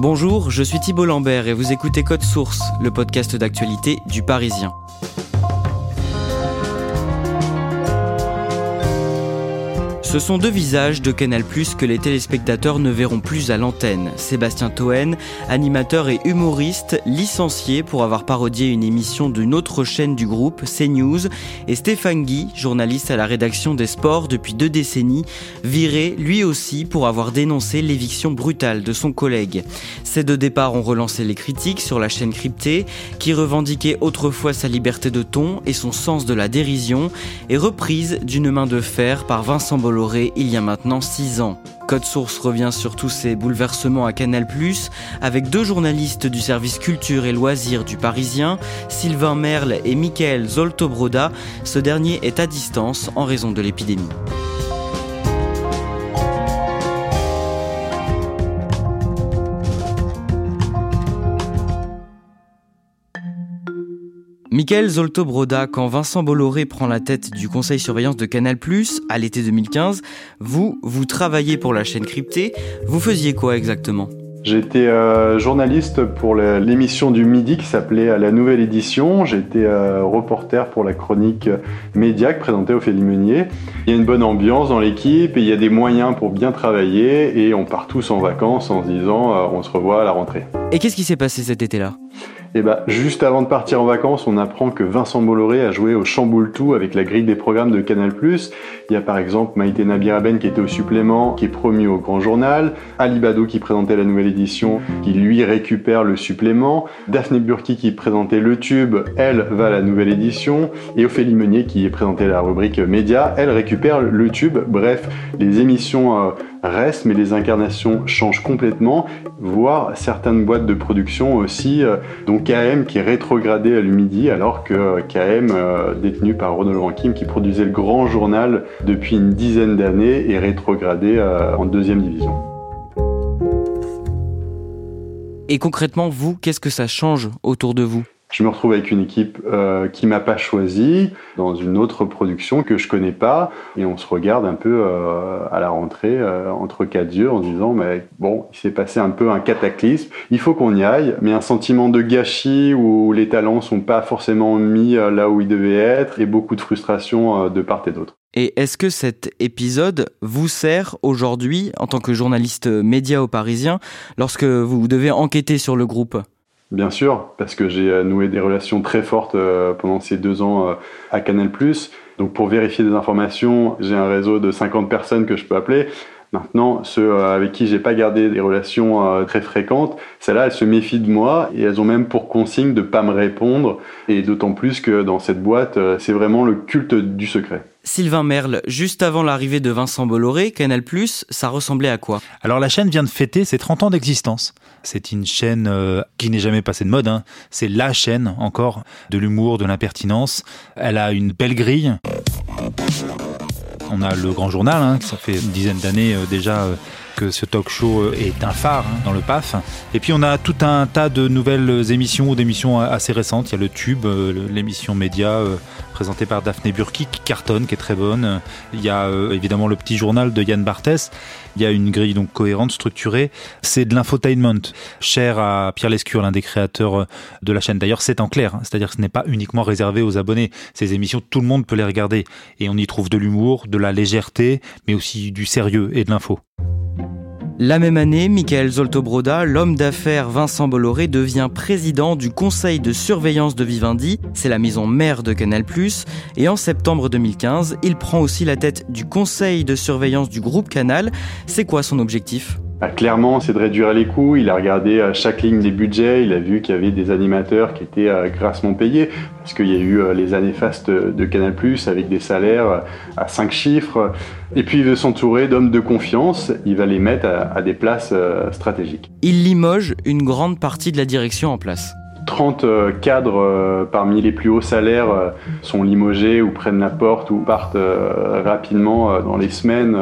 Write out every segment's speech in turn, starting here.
Bonjour, je suis Thibault Lambert et vous écoutez Code Source, le podcast d'actualité du Parisien. Ce sont deux visages de Canal Plus que les téléspectateurs ne verront plus à l'antenne. Sébastien Toen, animateur et humoriste, licencié pour avoir parodié une émission d'une autre chaîne du groupe, CNews, et Stéphane Guy, journaliste à la rédaction des sports depuis deux décennies, viré lui aussi pour avoir dénoncé l'éviction brutale de son collègue. Ces deux départs ont relancé les critiques sur la chaîne cryptée, qui revendiquait autrefois sa liberté de ton et son sens de la dérision, et reprise d'une main de fer par Vincent Bolloré il y a maintenant 6 ans. Code Source revient sur tous ces bouleversements à Canal+, avec deux journalistes du service culture et loisirs du Parisien, Sylvain Merle et Michael Zoltobroda. Ce dernier est à distance en raison de l'épidémie. Michael Zolto Broda, quand Vincent Bolloré prend la tête du conseil surveillance de Canal+, à l'été 2015, vous, vous travaillez pour la chaîne cryptée. Vous faisiez quoi exactement? J'étais euh, journaliste pour l'émission du midi qui s'appelait La Nouvelle Édition. J'étais euh, reporter pour la chronique média présentée au Ophélie Meunier. Il y a une bonne ambiance dans l'équipe et il y a des moyens pour bien travailler et on part tous en vacances en se disant euh, on se revoit à la rentrée. Et qu'est-ce qui s'est passé cet été-là? Et eh bah, ben, juste avant de partir en vacances, on apprend que Vincent Bolloré a joué au Chamboule-Tout avec la grille des programmes de Canal+. Il y a par exemple Maïté Nabiraben qui était au supplément, qui est promu au Grand Journal, Ali Badou qui présentait la nouvelle édition, qui lui récupère le supplément, Daphné Burki qui présentait le tube, elle va à la nouvelle édition, et Ophélie Meunier qui présentait la rubrique média, elle récupère le tube. Bref, les émissions euh, restent, mais les incarnations changent complètement, voire certaines boîtes de production aussi, euh, dont KM qui est rétrogradé à l'Umidi, alors que KM, euh, détenu par Ronald Rankin, qui produisait le grand journal depuis une dizaine d'années, est rétrogradé euh, en deuxième division. Et concrètement, vous, qu'est-ce que ça change autour de vous? Je me retrouve avec une équipe euh, qui m'a pas choisi dans une autre production que je connais pas et on se regarde un peu euh, à la rentrée euh, entre quatre yeux en disant mais bon il s'est passé un peu un cataclysme il faut qu'on y aille mais un sentiment de gâchis où les talents sont pas forcément mis là où ils devaient être et beaucoup de frustration de part et d'autre. Et est-ce que cet épisode vous sert aujourd'hui en tant que journaliste média au Parisien lorsque vous devez enquêter sur le groupe? Bien sûr, parce que j'ai euh, noué des relations très fortes euh, pendant ces deux ans euh, à Canal+. Donc pour vérifier des informations, j'ai un réseau de 50 personnes que je peux appeler. Maintenant, ceux avec qui j'ai pas gardé des relations très fréquentes, celles-là, elles se méfient de moi et elles ont même pour consigne de pas me répondre. Et d'autant plus que dans cette boîte, c'est vraiment le culte du secret. Sylvain Merle, juste avant l'arrivée de Vincent Bolloré, Canal+, ça ressemblait à quoi? Alors la chaîne vient de fêter ses 30 ans d'existence. C'est une chaîne euh, qui n'est jamais passée de mode. Hein. C'est la chaîne encore de l'humour, de l'impertinence. Elle a une belle grille. On a le Grand Journal, hein, ça fait une dizaine d'années euh, déjà. Euh, que ce talk show est un phare hein, dans le PAF. Et puis on a tout un tas de nouvelles émissions ou d'émissions assez récentes. Il y a le Tube, l'émission média présentée par Daphné Burki qui cartonne, qui est très bonne. Il y a évidemment le petit journal de Yann Barthès. Il y a une grille donc cohérente, structurée. C'est de l'infotainment, cher à Pierre Lescure, l'un des créateurs de la chaîne. D'ailleurs, c'est en clair, hein. c'est-à-dire que ce n'est pas uniquement réservé aux abonnés. Ces émissions, tout le monde peut les regarder. Et on y trouve de l'humour, de la légèreté, mais aussi du sérieux et de l'info. La même année, Michael Zoltobroda, l'homme d'affaires Vincent Bolloré, devient président du conseil de surveillance de Vivendi, c'est la maison mère de Canal+, et en septembre 2015, il prend aussi la tête du conseil de surveillance du groupe Canal. C'est quoi son objectif? Bah, clairement, c'est de réduire les coûts. Il a regardé euh, chaque ligne des budgets. Il a vu qu'il y avait des animateurs qui étaient euh, grassement payés, parce qu'il y a eu euh, les années fastes de Canal+, avec des salaires à 5 chiffres. Et puis il veut s'entourer d'hommes de confiance. Il va les mettre à des places stratégiques. Il limoge une grande partie de la direction en place. 30 euh, cadres euh, parmi les plus hauts salaires euh, sont limogés ou prennent la porte ou partent rapidement dans les semaines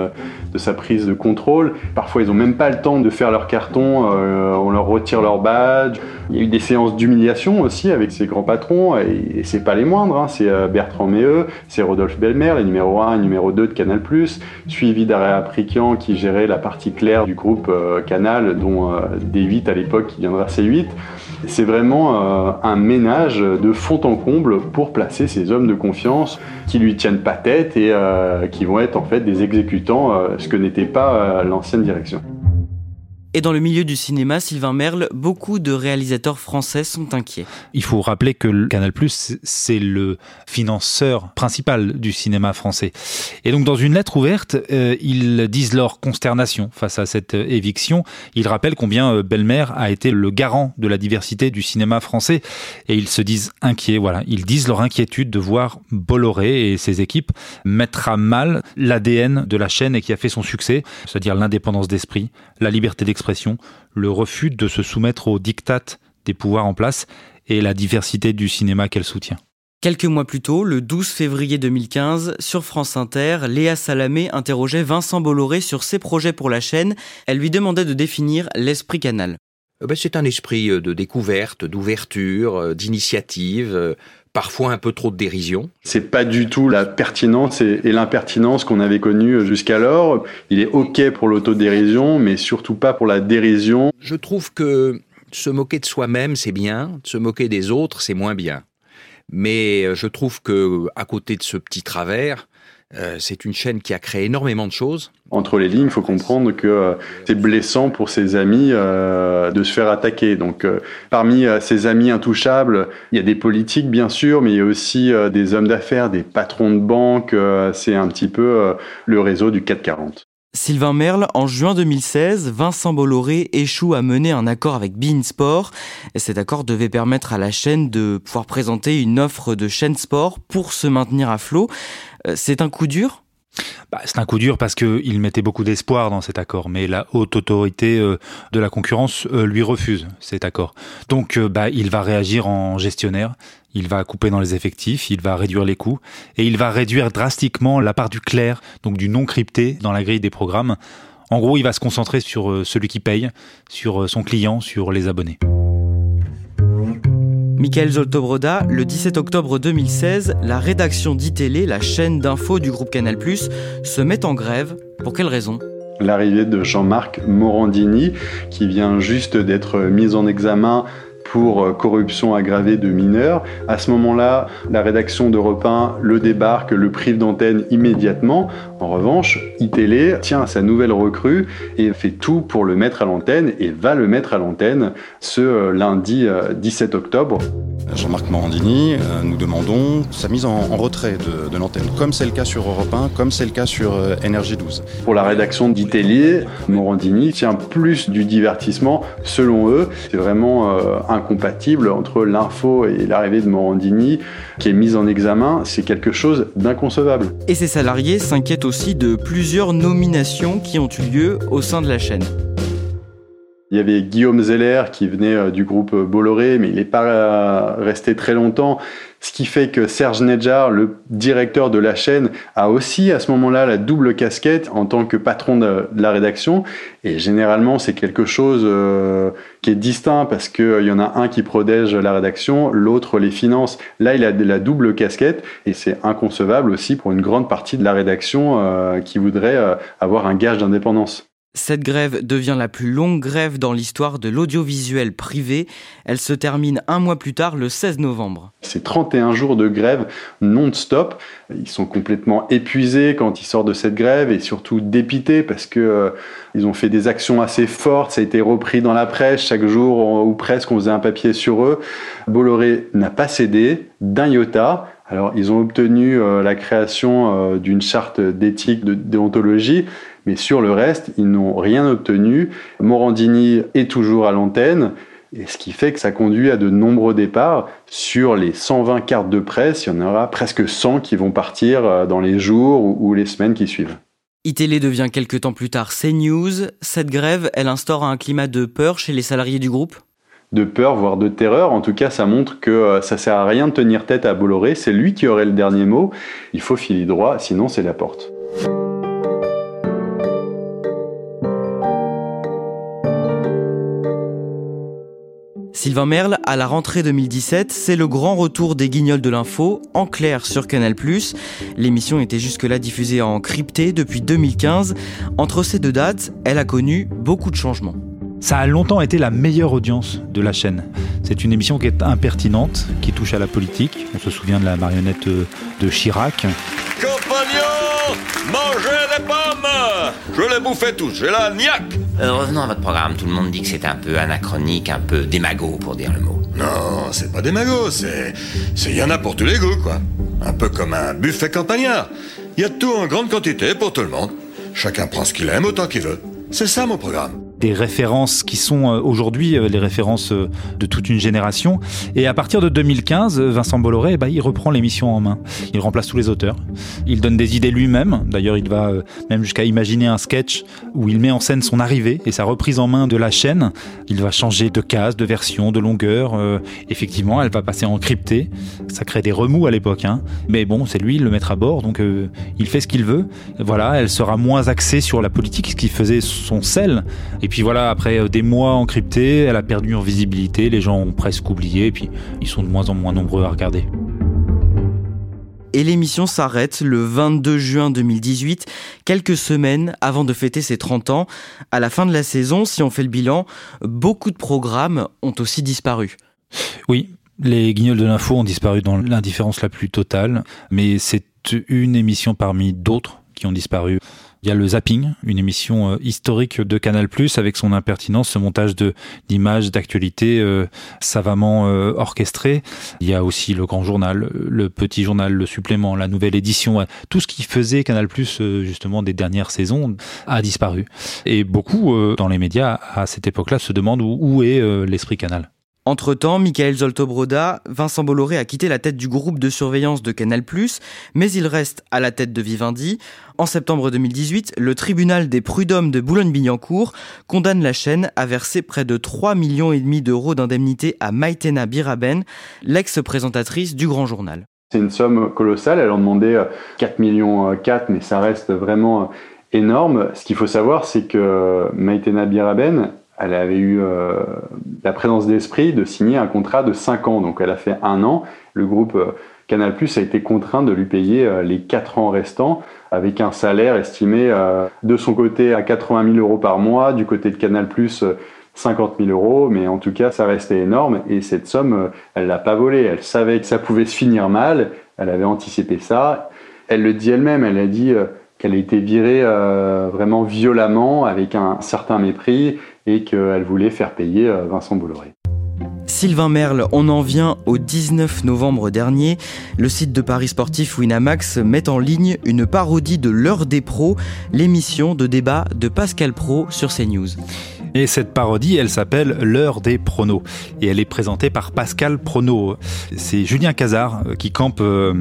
de sa prise de contrôle. Parfois, ils n'ont même pas le temps de faire leur carton, on leur retire leur badge. Il y a eu des séances d'humiliation aussi avec ces grands patrons, et, c'est pas les moindres. Hein. C'est Bertrand Méheux, c'est Rodolphe Belmer, les numéro 1 et numéro 2 de Canal+, suivi d'Aréa Prikian qui gérait la partie claire du groupe Canal, dont D8 à l'époque qui viendra C8. C'est vraiment euh, un ménage de fond en comble pour placer ces hommes de confiance qui lui tiennent pas tête et euh, qui vont être en fait des exécutants, euh, ce que n'était pas l'ancienne direction. Et dans le milieu du cinéma, Sylvain Merle, beaucoup de réalisateurs français sont inquiets. Il faut rappeler que Canal+, c'est le financeur principal du cinéma français. Et donc, dans une lettre ouverte, euh, ils disent leur consternation face à cette éviction. Ils rappellent combien euh, Belmer a été le garant de la diversité du cinéma français. Et ils se disent inquiets, voilà. Ils disent leur inquiétude de voir Bolloré et ses équipes mettre à mal l'ADN de la chaîne et qui a fait son succès, c'est-à-dire l'indépendance d'esprit, la liberté d'expression le refus de se soumettre aux dictates des pouvoirs en place et la diversité du cinéma qu'elle soutient. Quelques mois plus tôt, le 12 février 2015, sur France Inter, Léa Salamé interrogeait Vincent Bolloré sur ses projets pour la chaîne. Elle lui demandait de définir l'esprit canal. Euh, ben, c'est un esprit euh, de découverte, d'ouverture, euh, d'initiative, parfois un peu trop de dérision. C'est pas du tout la pertinence et, l'impertinence qu'on avait connue jusqu'alors. Il est ok pour l'autodérision, mais surtout pas pour la dérision. Je trouve que se moquer de soi-même, c'est bien. Se moquer des autres, c'est moins bien. Mais euh, je trouve que à côté de ce petit travers, euh, c'est une chaîne qui a créé énormément de choses. Entre les lignes, il faut comprendre que euh, c'est blessant pour ses amis euh, de se faire attaquer. Donc, parmi ses amis intouchables, il y a des politiques, bien sûr, mais il y a aussi des hommes d'affaires, des patrons de banque. c'est un petit peu le réseau du 440. Sylvain Merle, en juin 2016, Vincent Bolloré échoue à mener un accord avec Bein Sport. Et cet accord devait permettre à la chaîne de pouvoir présenter une offre de chaîne sport pour se maintenir à flot. Euh, c'est un coup dur? Bah, c'est un coup dur parce qu'il mettait beaucoup d'espoir dans cet accord, mais la haute autorité euh, de la concurrence euh, lui refuse cet accord. Donc bah, il va réagir en gestionnaire, il va couper dans les effectifs, il va réduire les coûts, et il va réduire drastiquement la part du clair, donc du non crypté dans la grille des programmes. En gros, il va se concentrer sur celui qui paye, sur son client, sur les abonnés. Michael Zoltobroda, le 17 octobre 2016, la rédaction d'ITélé, la chaîne d'info du groupe Canal+, se met en grève. Pour quelle raison? L'arrivée de Jean-Marc Morandini, qui vient juste d'être mis en examen pour euh, corruption aggravée de mineurs. À ce moment-là, la rédaction d'Europe 1 le débarque, le prive d'antenne immédiatement. En revanche, iTélé tient à sa nouvelle recrue et fait tout pour le mettre à l'antenne et va le mettre à l'antenne ce euh, lundi 17 euh, octobre. Jean-Marc Morandini, nous demandons sa mise en, retrait de, l'antenne, comme c'est le cas sur Europe 1, comme c'est le cas sur Énergie 12. Pour la rédaction d'ITélé, Morandini tient plus du divertissement, selon eux. C'est vraiment un incompatible entre l'info et l'arrivée de Morandini qui est mise en examen, c'est quelque chose d'inconcevable. Et ces salariés s'inquiètent aussi de plusieurs nominations qui ont eu lieu au sein de la chaîne. Il y avait Guillaume Zeller qui venait du groupe Bolloré, mais il n'est pas resté très longtemps. Ce qui fait que Serge Nedjar, le directeur de la chaîne, a aussi à ce moment-là la double casquette en tant que patron de, la rédaction. Et généralement, c'est quelque chose euh, qui est distinct parce qu'il euh, y en a un qui protège la rédaction, l'autre les finances. Là, il a la double casquette et c'est inconcevable aussi pour une grande partie de la rédaction euh, qui voudrait avoir un gage d'indépendance. Cette grève devient la plus longue grève dans l'histoire de l'audiovisuel privé. Elle se termine un mois plus tard, le 16 novembre. C'est 31 jours de grève non-stop. Ils sont complètement épuisés quand ils sortent de cette grève et surtout dépités parce que euh, ils ont fait des actions assez fortes. Ça a été repris dans la presse chaque jour ou presque. On faisait un papier sur eux. Bolloré n'a pas cédé d'un iota. Alors, ils ont obtenu euh, la création euh, d'une charte d'éthique, de déontologie, mais sur le reste, ils n'ont rien obtenu. Morandini est toujours à l'antenne. Et ce qui fait que ça conduit à de nombreux départs. Sur les 120 cartes de presse, il y en aura presque 100 qui vont partir euh, dans les jours ou les semaines qui suivent. ITélé devient quelques temps plus tard CNews. Cette grève, elle instaure un climat de peur chez les salariés du groupe? De peur, voire de terreur. En tout cas, ça montre que euh, ça sert à rien de tenir tête à Bolloré. C'est lui qui aurait le dernier mot. Il faut filer droit, sinon c'est la porte. Sylvain Merle, à la rentrée 2017, c'est le grand retour des guignols de l'info, en clair sur Canal+. L'émission était jusque-là diffusée en crypté depuis 2015. Entre ces deux dates, elle a connu beaucoup de changements. Ça a longtemps été la meilleure audience de la chaîne. C'est une émission qui est impertinente, qui touche à la politique. On se souvient de la marionnette de Chirac. Compagnons, mangez des pommes Je les bouffais tous, j'ai la niaque euh, revenons à votre programme. Tout le monde dit que c'est un peu anachronique, un peu démago, pour dire le mot. Non, c'est pas démago, c'est. C'est y en a pour tous les goûts, quoi. Un peu comme un buffet campagnard. Il y a tout en grande quantité pour tout le monde. Chacun prend ce qu'il aime autant qu'il veut. C'est ça mon programme des références qui sont euh, aujourd'hui euh, les références euh, de toute une génération. Et à partir de 2015, Vincent Bolloré, bah, il reprend l'émission en main. Il remplace tous les auteurs. Il donne des idées lui-même. D'ailleurs, il va même jusqu'à imaginer un sketch où il met en scène son arrivée et sa reprise en main de la chaîne. Il va changer de case, de version, de longueur. effectivement, elle va passer en crypté. Ça crée des remous à l'époque. Hein. Mais bon, c'est lui, le mettre à bord, donc il fait ce qu'il veut. Voilà, elle sera moins axée sur la politique, ce qui faisait son sel. Puis voilà, après euh, des mois encryptés, elle a perdu en visibilité, les gens ont presque oublié, et puis ils sont de moins en moins nombreux à regarder. Et l'émission s'arrête le 22 juin 2018, quelques semaines avant de fêter ses 30 ans. À la fin de la saison, si on fait le bilan, beaucoup de programmes ont aussi disparu. Oui, les guignols de l'info ont disparu dans l'indifférence la plus totale, mais c'est une émission parmi d'autres qui ont disparu. Il y a le Zapping, une émission euh, historique de Canal+, avec son impertinence, ce montage de d'images, d'actualités euh, savamment euh, orchestré. Il y a aussi le Grand Journal, le Petit Journal, le Supplément, la nouvelle édition. Tout ce qui faisait Canal+, justement, des dernières saisons, a disparu. Et beaucoup, dans les médias, à cette époque-là, se demandent où est l'esprit Canal. Entre-temps, Michael Zolto-Broda, Vincent Bolloré a quitté la tête du groupe de surveillance de Canal+, mais il reste à la tête de Vivendi. En septembre 2018, le tribunal des prud'hommes de Boulogne-Billancourt condamne la chaîne à verser près de 3,5 millions et demi d'euros d'indemnité à Maïtena Biraben, l'ex-présentatrice du Grand Journal. C'est une somme colossale, elle en demandait 4 euh, millions 4, euh, mais ça reste vraiment euh, énorme. Ce qu'il faut savoir, c'est que Maïtena Biraben, elle avait eu euh, la présence d'esprit de signer un contrat de 5 ans. Donc elle a fait un an. Le groupe euh, Canal Plus a été contraint de lui payer euh, les 4 ans restants avec un salaire estimé de son côté à 80 000 euros par mois, du côté de Canal Plus 50 000 euros, mais en tout cas ça restait énorme et cette somme, elle l'a pas volée. Elle savait que ça pouvait se finir mal, elle avait anticipé ça. Elle le dit elle-même, elle a dit qu'elle a été virée vraiment violemment avec un certain mépris et qu'elle voulait faire payer euh, Vincent Bolloré. Sylvain Merle, on en vient au 19 novembre dernier. Le site de Paris Sportif Winamax met en ligne une parodie de l'heure des pros, l'émission de débat de Pascal Pro sur CNews. Et cette parodie, elle s'appelle L'heure des pronos. Et elle est présentée par Pascal Prono. C'est Julien Cazard euh, qui campe euh,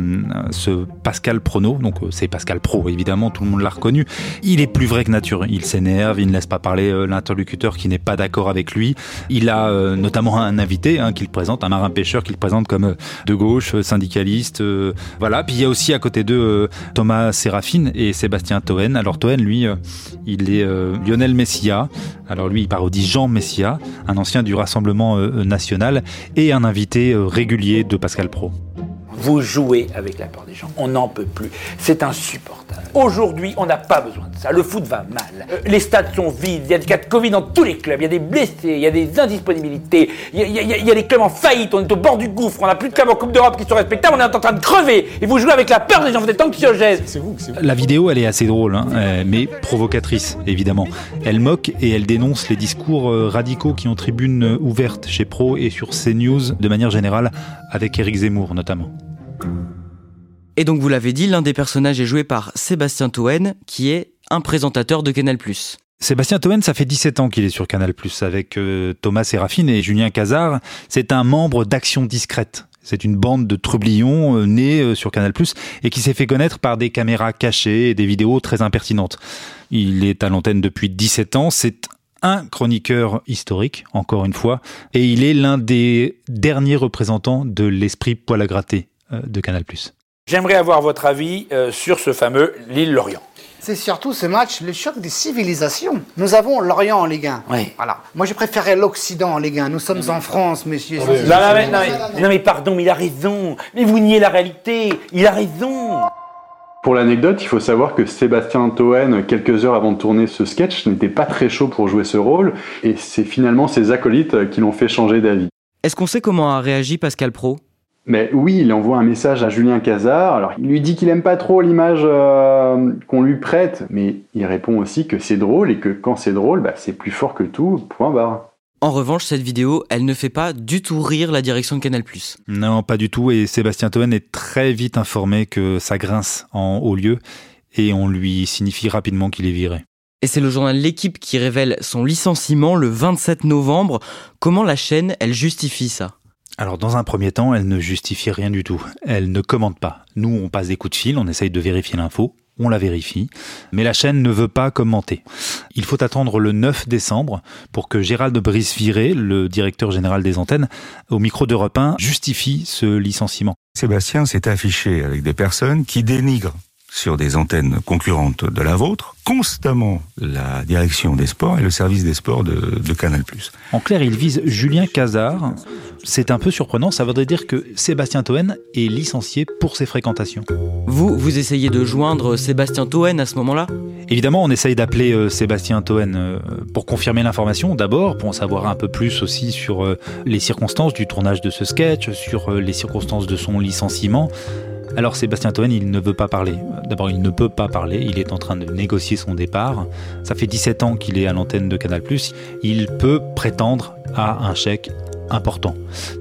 ce Pascal Prono. Donc euh, c'est Pascal Pro, évidemment, tout le monde l'a reconnu. Il est plus vrai que nature. Il s'énerve, il ne laisse pas parler l'interlocuteur qui n'est pas d'accord avec lui. Il a notamment un invité hein, qu'il présente, un marin pêcheur qu'il présente comme de gauche, syndicaliste. voilà. Puis il y a aussi à côté d'eux Thomas Séraphine et Sébastien Toen. Alors Toen, lui, il est Lionel Messia. Alors lui, il parodie Jean Messia, un ancien du Rassemblement euh, national et un invité euh, régulier de Pascal Pro. Vous jouez avec la peur des gens. On n'en peut plus. C'est insupportable. Aujourd'hui, on n'a pas besoin de ça. Le foot va mal. Euh, les stades sont vides. Il y a des cas de Covid dans tous les clubs. Il y a des blessés. Il y a des indisponibilités. Il y a, des clubs en faillite. On est au bord du gouffre. On n'a plus de clubs en Coupe d'Europe qui sont respectables. On est en train de crever. Et vous jouez avec la peur des gens. Vous êtes anxiogènes. C'est vous, vous. La vidéo, elle est assez drôle, hein, euh, mais provocatrice, évidemment. Elle moque et elle dénonce les discours euh, radicaux qui ont tribune ouverte chez Pro et sur CNews de manière générale, avec Éric Zemmour notamment. Et donc vous l'avez dit, l'un des personnages est joué par Sébastien Toen, qui est un présentateur de Canal+. Sébastien Toen, ça fait 17 ans qu'il est sur Canal+, avec euh, Thomas Sérafine et Julien Cazard. C'est un membre d'Action Discrète. C'est une bande de trublions euh, nés euh, sur Canal+, et qui s'est fait connaître par des caméras cachées et des vidéos très impertinentes. Il est à l'antenne depuis 17 ans, c'est un chroniqueur historique, encore une fois, et il est l'un des derniers représentants de l'esprit poil à gratter de Canal+. J'aimerais avoir votre avis euh, sur ce fameux Lille-Lorient. C'est surtout ce match, le choc des civilisations. Nous avons l'Orient en Ligue 1. Oui. Voilà. Moi, je préférais l'Occident en Ligue 1. Nous sommes en France, monsieur. Non, mais, non, mais, pardon, mais il a raison. Mais vous niez la réalité. Il a raison. Pour l'anecdote, il faut savoir que Sébastien Toen, quelques heures avant de tourner ce sketch, n'était pas très chaud pour jouer ce rôle, et c'est finalement ses acolytes qui l'ont fait changer d'avis. Est-ce qu'on sait comment a réagi Pascal Pro? Mais oui, il envoie un message à Julien Cazard. Alors, il lui dit qu'il aime pas trop l'image euh, qu'on lui prête, mais il répond aussi que c'est drôle et que quand c'est drôle, bah, c'est plus fort que tout. Point barre. En revanche, cette vidéo, elle ne fait pas du tout rire la direction de Canal+. Non, pas du tout. Et Sébastien Toen est très vite informé que ça grince en haut lieu et on lui signifie rapidement qu'il est viré. Et c'est le journal L'équipe qui révèle son licenciement le 27 novembre. Comment la chaîne, elle justifie ça? Alors dans un premier temps, elle ne justifie rien du tout. Elle ne commente pas. Nous, on passe des coups de fil, on essaye de vérifier l'info, on la vérifie, mais la chaîne ne veut pas commenter. Il faut attendre le 9 décembre pour que Gérald Brice-Viré, le directeur général des antennes, au micro d'Europe 1, justifie ce licenciement. Sébastien s'est affiché avec des personnes qui dénigrent sur des antennes concurrentes de la vôtre, constamment la direction des sports et le service des sports de, de Canal+. En clair, il vise Julien Cazard. C'est un peu surprenant, ça voudrait dire que Sébastien Toen est licencié pour ses fréquentations. Vous, vous essayez de joindre Sébastien Toen à ce moment-là? Évidemment, on essaye d'appeler euh, Sébastien Toen euh, pour confirmer l'information d'abord, pour en savoir un peu plus aussi sur euh, les circonstances du tournage de ce sketch, sur les circonstances de son licenciement. Alors Sébastien Toen, il ne veut pas parler. D'abord, il ne peut pas parler, il est en train de négocier son départ. Ça fait 17 ans qu'il est à l'antenne de Canal+. Il peut prétendre à un chèque important.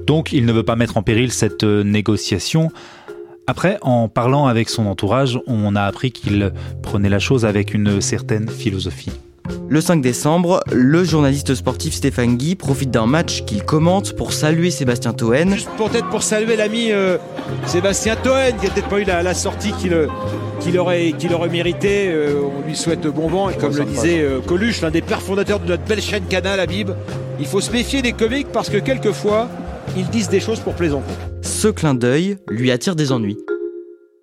Donc, il ne veut pas mettre en péril cette euh, négociation. Après, en parlant avec son entourage, on a appris qu'il prenait la chose avec une certaine philosophie. Le 5 décembre, le journaliste sportif Stéphane Guy profite d'un match qu'il commente pour saluer Sébastien Toen. Juste peut-être pour saluer l'ami euh, Sébastien Toen, qui n'a peut-être pas eu la, sortie qu'il aurait, aurait mérité. Euh, on lui souhaite bon vent. Et comme le disait euh, Coluche, l'un des pères fondateurs de notre belle chaîne Canal, Habib, il faut se méfier des comiques parce que quelquefois, ils disent des choses pour plaisanter. Ce clin d'œil lui attire des ennuis.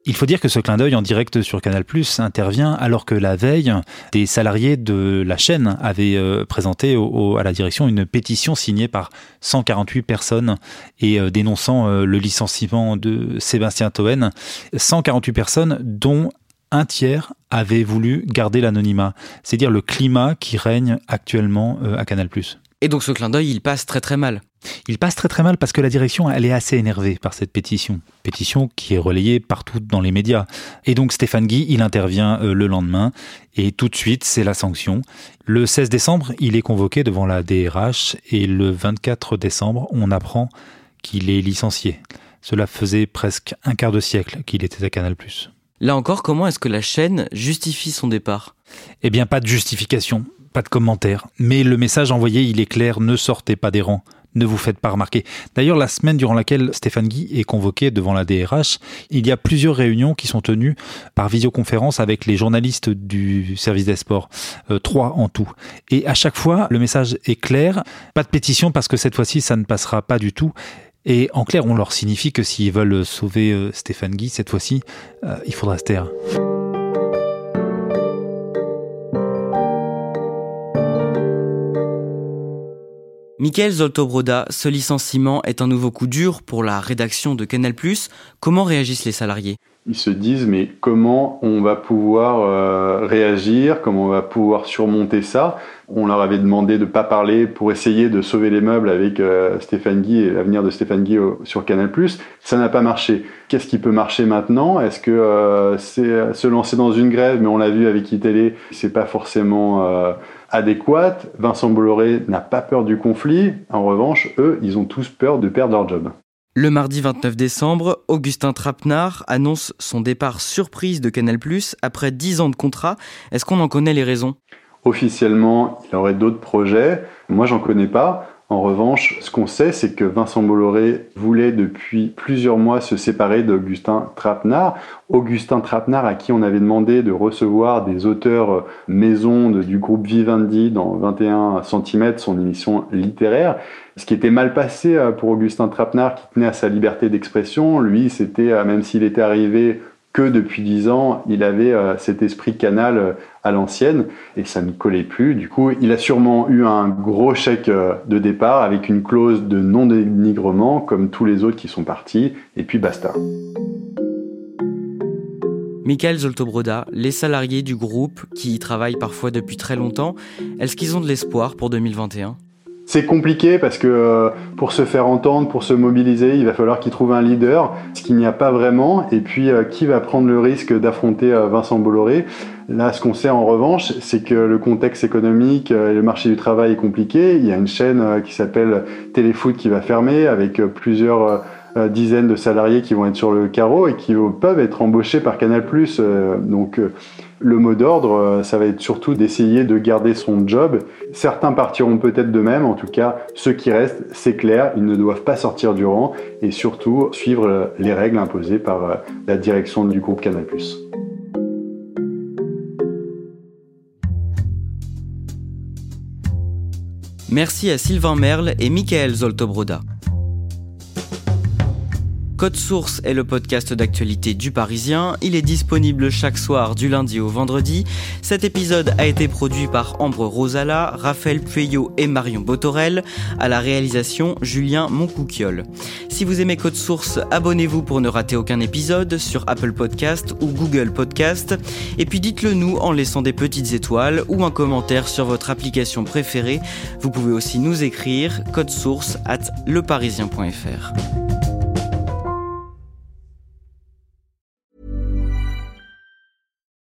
Il faut dire que ce clin d'œil en direct sur Canal Plus intervient alors que la veille, des salariés de la chaîne avaient euh, présenté à la direction une pétition signée par 148 personnes et euh, dénonçant euh, le licenciement de Sébastien Toen. 148 personnes dont un tiers avaient voulu garder l'anonymat, c'est dire le climat qui règne actuellement à Canal+. Et donc ce clin d'œil, il passe très très mal. Il passe très très mal parce que la direction, elle est assez énervée par cette pétition. Pétition qui est relayée partout dans les médias. Et donc Stéphane Guy, il intervient euh, le lendemain et tout de suite, c'est la sanction. Le 16 décembre, il est convoqué devant la DRH et le 24 décembre, on apprend qu'il est licencié. Cela faisait presque un quart de siècle qu'il était à Canal+. Là encore, comment est-ce que la chaîne justifie son départ? Eh bien, pas de justification Pas de commentaire. Mais le message envoyé, il est clair, ne sortez pas des rangs ne vous faites pas remarquer. D'ailleurs, la semaine durant laquelle Stéphane Guy est convoqué devant la DRH, il y a plusieurs réunions qui sont tenues par visioconférence avec les journalistes du service des sports, euh, trois en tout. Et à chaque fois, le message est clair, pas de pétition parce que cette fois-ci, ça ne passera pas du tout. Et en clair, on leur signifie que s'ils veulent sauver euh, Stéphane Guy cette fois-ci, euh, il faudra se taire. Michael Zoltobroda, ce licenciement est un nouveau coup dur pour la rédaction de Canal+. Comment réagissent les salariés? Ils se disent mais comment on va pouvoir euh, réagir, comment on va pouvoir surmonter ça? On leur avait demandé de ne pas parler pour essayer de sauver les meubles avec euh, Stéphane Guy et l'avenir de Stéphane Guy sur Canal+. Ça n'a pas marché. Qu'est-ce qui peut marcher maintenant? Est-ce que euh, se lancer dans une grève Mais on l'a vu avec iTélé, c'est pas forcément adéquate. Vincent Bolloré n'a pas peur du conflit. En revanche, eux, ils ont tous peur de perdre leur job. Le mardi 29 décembre, Augustin Trapenard annonce son départ surprise de Canal+, après 10 ans de contrat. Est-ce qu'on en connaît les raisons? Officiellement, il aurait d'autres projets. Moi, j'en connais pas. En revanche, ce qu'on sait, c'est que Vincent Bolloré voulait depuis plusieurs mois se séparer d'Augustin Trapenard. Augustin Trapenard, à qui on avait demandé de recevoir des auteurs maison du groupe Vivendi dans 21 cm, son émission littéraire. Ce qui était mal passé euh, pour Augustin Trapenard, qui tenait à sa liberté d'expression. Lui, c'était, euh, même s'il était arrivé que depuis dix ans, il avait euh, cet esprit canal euh, à l'ancienne et ça ne collait plus. Du coup, il a sûrement eu un gros chèque euh, de départ avec une clause de non-dénigrement comme tous les autres qui sont partis et puis basta. Michael Zoltobroda, les salariés du groupe qui y travaillent parfois depuis très longtemps, est-ce qu'ils ont de l'espoir pour 2021 c'est compliqué parce que euh, pour se faire entendre, pour se mobiliser, il va falloir qu'ils trouvent un leader, ce qu'il n'y a pas vraiment. Et puis, euh, qui va prendre le risque d'affronter euh, Vincent Bolloré? Là, ce qu'on sait en revanche, c'est que le contexte économique et le marché du travail est compliqué. Il y a une chaîne qui s'appelle Téléfoot qui va fermer avec plusieurs dizaines de salariés qui vont être sur le carreau et qui peuvent être embauchés par Canal+. donc le mot d'ordre, euh, ça va être surtout d'essayer de garder son job. Certains partiront peut-être de même, en tout cas, ceux qui restent, c'est clair, ils ne doivent pas sortir du rang et surtout suivre euh, les règles imposées par euh, la direction du groupe Canal+. Merci à Sylvain Merle et Michael Zoltobroda. Code Source est le podcast d'actualité du Parisien. Il est disponible chaque soir du lundi au vendredi. Cet épisode a été produit par Ambre Rosala, Raphaël Pueyo et Marion Botorel. À la réalisation, Julien Moncouquiol. Si vous aimez Code Source, abonnez-vous pour ne rater aucun épisode sur Apple Podcast ou Google Podcast. Et puis dites-le nous en laissant des petites étoiles ou un commentaire sur votre application préférée. Vous pouvez aussi nous écrire code source at leparisien.fr.